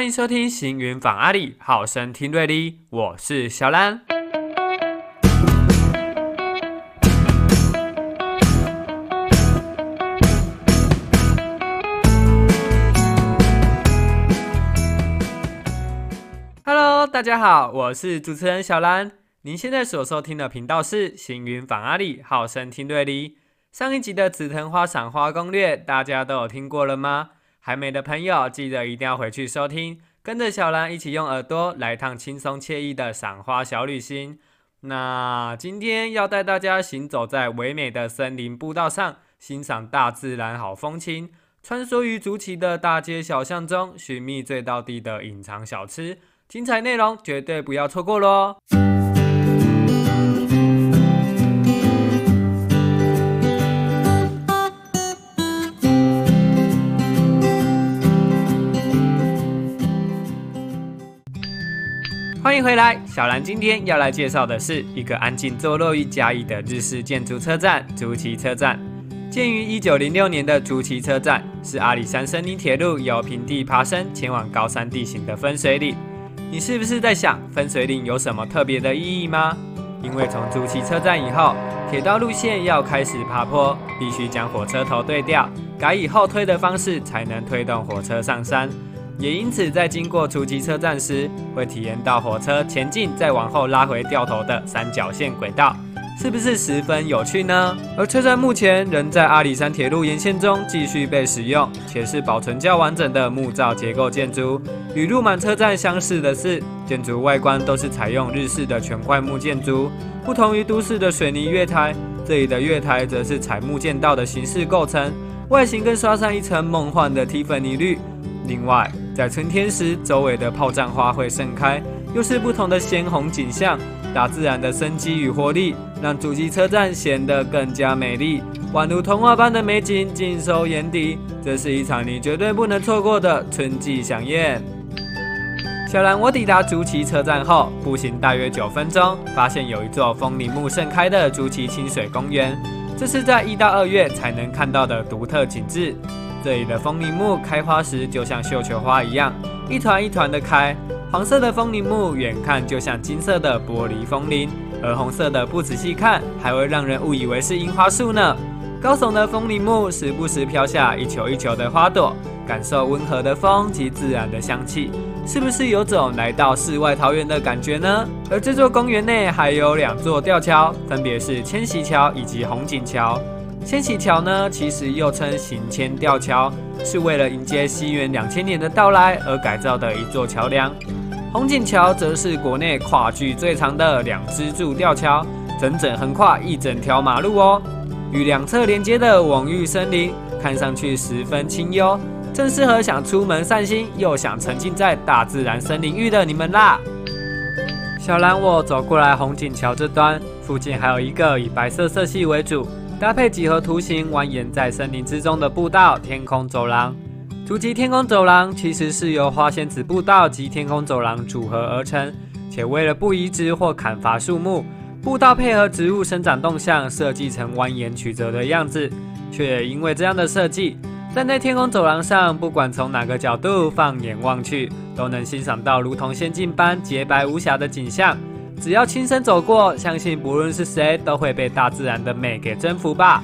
欢迎收听行云访阿里，好声听瑞丽，我是小兰。Hello，大家好，我是主持人小兰。您现在所收听的频道是行云访阿里，好声听瑞丽。上一集的紫藤花赏花攻略，大家都有听过了吗？还没的朋友，记得一定要回去收听，跟着小兰一起用耳朵来趟轻松惬意的赏花小旅行。那今天要带大家行走在唯美的森林步道上，欣赏大自然好风情，穿梭于竹崎的大街小巷中，寻觅最到地的隐藏小吃。精彩内容绝对不要错过喽！回来，小兰今天要来介绍的是一个安静坐落于嘉义的日式建筑车站——竹崎车站。建于一九零六年的竹崎车站，是阿里山森林铁路由平地爬升前往高山地形的分水岭。你是不是在想分水岭有什么特别的意义吗？因为从竹崎车站以后，铁道路线要开始爬坡，必须将火车头对调，改以后推的方式才能推动火车上山。也因此，在经过初级车站时，会体验到火车前进再往后拉回掉头的三角线轨道。是不是十分有趣呢？而车站目前仍在阿里山铁路沿线中继续被使用，且是保存较完整的木造结构建筑。与路满车站相似的是，建筑外观都是采用日式的全块木建筑，不同于都市的水泥月台，这里的月台则是采木建道的形式构成，外形更刷上一层梦幻的蒂芬尼绿。另外，在春天时，周围的炮仗花会盛开，又是不同的鲜红景象。大自然的生机与活力，让主机车站显得更加美丽，宛如童话般的美景尽收眼底。这是一场你绝对不能错过的春季飨宴。小兰，我抵达竹崎车站后，步行大约九分钟，发现有一座枫林木盛开的竹崎清水公园，这是在一到二月才能看到的独特景致。这里的枫林木开花时，就像绣球花一样，一团一团的开。黄色的枫林木远看就像金色的玻璃枫林，而红色的不仔细看还会让人误以为是樱花树呢。高耸的枫林木时不时飘下一球一球的花朵，感受温和的风及自然的香气，是不是有种来到世外桃源的感觉呢？而这座公园内还有两座吊桥，分别是千禧桥以及红景桥。千禧桥呢，其实又称行千吊桥，是为了迎接西元两千年的到来而改造的一座桥梁。红景桥则是国内跨距最长的两支柱吊桥，整整横跨一整条马路哦。与两侧连接的蓊郁森林，看上去十分清幽，正适合想出门散心又想沉浸在大自然森林域的你们啦。小兰，我走过来红景桥这端，附近还有一个以白色色系为主，搭配几何图形蜿蜒在森林之中的步道——天空走廊。竹崎天空走廊其实是由花仙子步道及天空走廊组合而成，且为了不移植或砍伐树木，步道配合植物生长动向设计成蜿蜒曲折的样子。却因为这样的设计，站在天空走廊上，不管从哪个角度放眼望去，都能欣赏到如同仙境般洁白无瑕的景象。只要亲身走过，相信不论是谁都会被大自然的美给征服吧。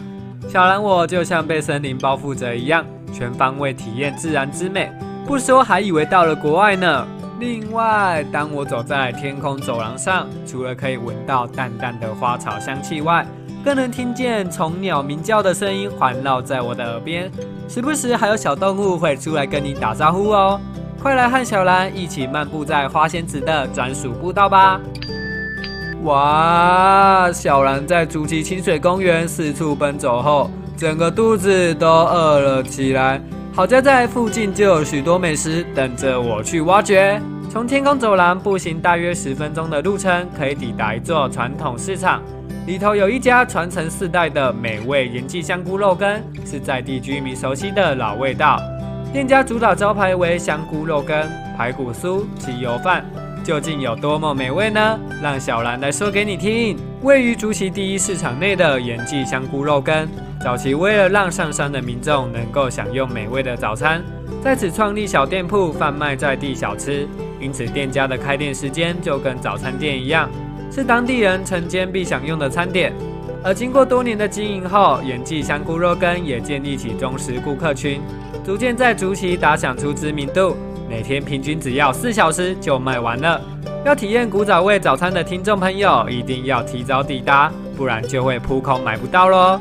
小兰，我就像被森林包覆着一样。全方位体验自然之美，不说还以为到了国外呢。另外，当我走在天空走廊上，除了可以闻到淡淡的花草香气外，更能听见虫鸟鸣叫的声音环绕在我的耳边，时不时还有小动物会出来跟你打招呼哦。快来和小兰一起漫步在花仙子的专属步道吧！哇，小兰在竹崎清水公园四处奔走后。整个肚子都饿了起来，好在在附近就有许多美食等着我去挖掘。从天空走廊步行大约十分钟的路程，可以抵达一座传统市场，里头有一家传承四代的美味盐记香菇肉羹，是在地居民熟悉的老味道。店家主打招牌为香菇肉羹、排骨酥及油饭。究竟有多么美味呢？让小兰来说给你听。位于竹崎第一市场内的盐记香菇肉羹，早期为了让上山的民众能够享用美味的早餐，在此创立小店铺贩卖在地小吃，因此店家的开店时间就跟早餐店一样，是当地人晨间必享用的餐点。而经过多年的经营后，延记香菇肉羹也建立起忠实顾客群，逐渐在竹崎打响出知名度。每天平均只要四小时就卖完了。要体验古早味早餐的听众朋友，一定要提早抵达，不然就会扑空买不到喽。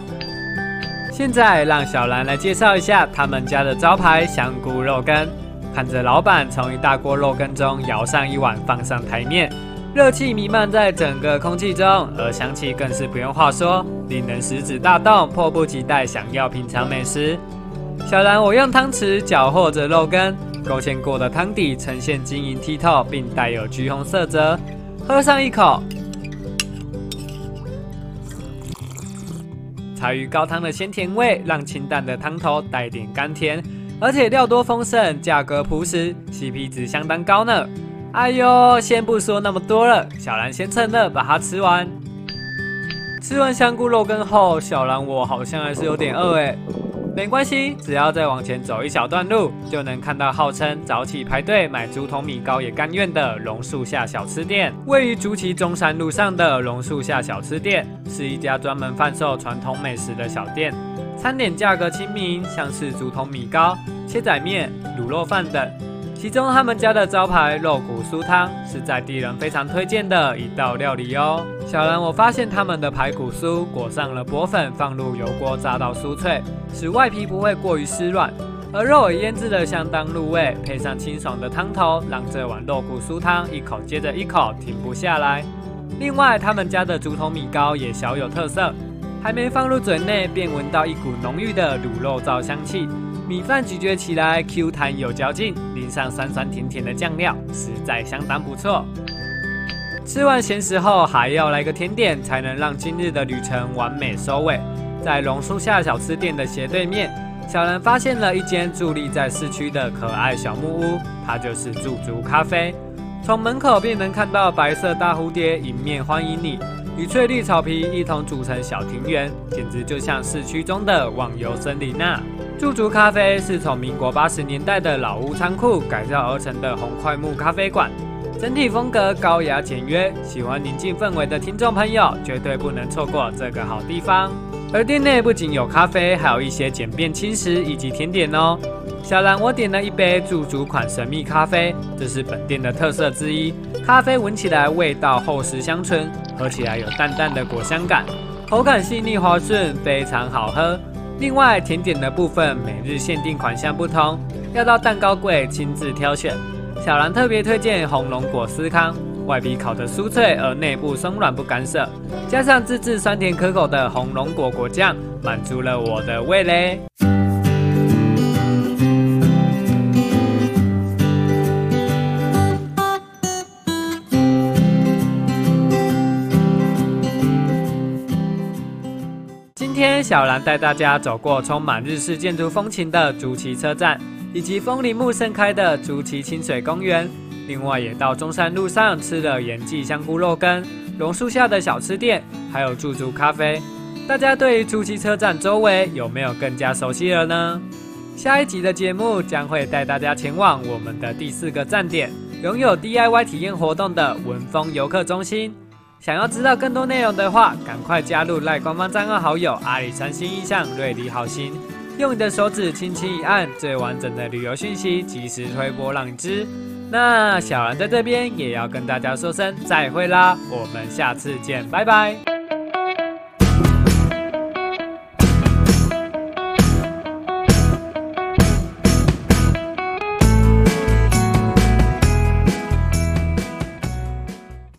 现在让小兰来介绍一下他们家的招牌香菇肉羹。看着老板从一大锅肉羹中舀上一碗，放上台面，热气弥漫在整个空气中，而香气更是不用话说，令人食指大动，迫不及待想要品尝美食。小兰，我用汤匙搅和着肉羹，勾芡过的汤底呈现晶莹剔透，并带有橘红色泽。喝上一口。茶鱼高汤的鲜甜味，让清淡的汤头带点甘甜，而且料多丰盛，价格朴实，CP 值相当高呢。哎呦，先不说那么多了，小兰先趁热把它吃完。吃完香菇肉羹后，小兰我好像还是有点饿哎。没关系，只要再往前走一小段路，就能看到号称早起排队买竹筒米糕也甘愿的榕树下小吃店。位于竹崎中山路上的榕树下小吃店，是一家专门贩售传统美食的小店，餐点价格亲民，像是竹筒米糕、切仔面、卤肉饭等。其中他们家的招牌肉骨酥汤是在地人非常推荐的一道料理哦。小兰，我发现他们的排骨酥裹上了薄粉，放入油锅炸到酥脆，使外皮不会过于湿软，而肉也腌制的相当入味，配上清爽的汤头，让这碗肉骨酥汤一口接着一口停不下来。另外，他们家的竹筒米糕也小有特色，还没放入嘴内，便闻到一股浓郁的卤肉燥香气。米饭咀嚼起来 Q 弹有嚼劲，淋上酸酸甜甜的酱料，实在相当不错。吃完咸食后，还要来个甜点，才能让今日的旅程完美收尾。在榕树下小吃店的斜对面，小兰发现了一间伫立在市区的可爱小木屋，它就是驻足咖啡。从门口便能看到白色大蝴蝶迎面欢迎你，与翠绿草皮一同组成小庭园，简直就像市区中的忘忧森林呐。驻足咖啡是从民国八十年代的老屋仓库改造而成的红块木咖啡馆，整体风格高雅简约，喜欢宁静氛围的听众朋友绝对不能错过这个好地方。而店内不仅有咖啡，还有一些简便轻食以及甜点哦。小兰，我点了一杯驻足款神秘咖啡，这是本店的特色之一。咖啡闻起来味道厚实香醇，喝起来有淡淡的果香感，口感细腻滑顺，非常好喝。另外，甜点的部分每日限定款项不同，要到蛋糕柜亲自挑选。小兰特别推荐红龙果司康，外皮烤得酥脆，而内部松软不干涩，加上自制酸甜可口的红龙果果酱，满足了我的味蕾。小兰带大家走过充满日式建筑风情的竹崎车站，以及枫林木盛开的竹崎清水公园。另外，也到中山路上吃了盐记香菇肉羹、榕树下的小吃店，还有驻足咖啡。大家对于竹崎车站周围有没有更加熟悉了呢？下一集的节目将会带大家前往我们的第四个站点，拥有 DIY 体验活动的文峰游客中心。想要知道更多内容的话，赶快加入赖官方账号好友阿里三星意象瑞迪好心，用你的手指轻轻一按，最完整的旅游讯息及时推波浪之。那小兰在这边也要跟大家说声再会啦，我们下次见，拜拜。